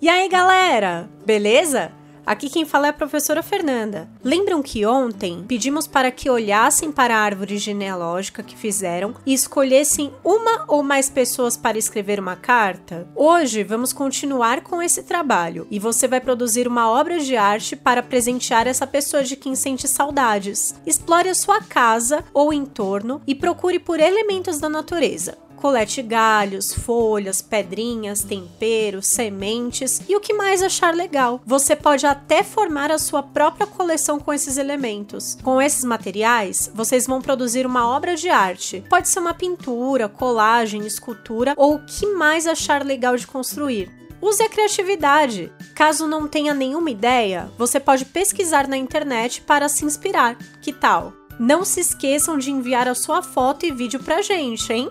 E aí, galera? Beleza? Aqui quem fala é a professora Fernanda. Lembram que ontem pedimos para que olhassem para a árvore genealógica que fizeram e escolhessem uma ou mais pessoas para escrever uma carta? Hoje vamos continuar com esse trabalho e você vai produzir uma obra de arte para presentear essa pessoa de quem sente saudades. Explore a sua casa ou entorno e procure por elementos da natureza. Colete galhos, folhas, pedrinhas, temperos, sementes e o que mais achar legal. Você pode até formar a sua própria coleção com esses elementos. Com esses materiais, vocês vão produzir uma obra de arte. Pode ser uma pintura, colagem, escultura ou o que mais achar legal de construir. Use a criatividade. Caso não tenha nenhuma ideia, você pode pesquisar na internet para se inspirar. Que tal? Não se esqueçam de enviar a sua foto e vídeo pra gente, hein?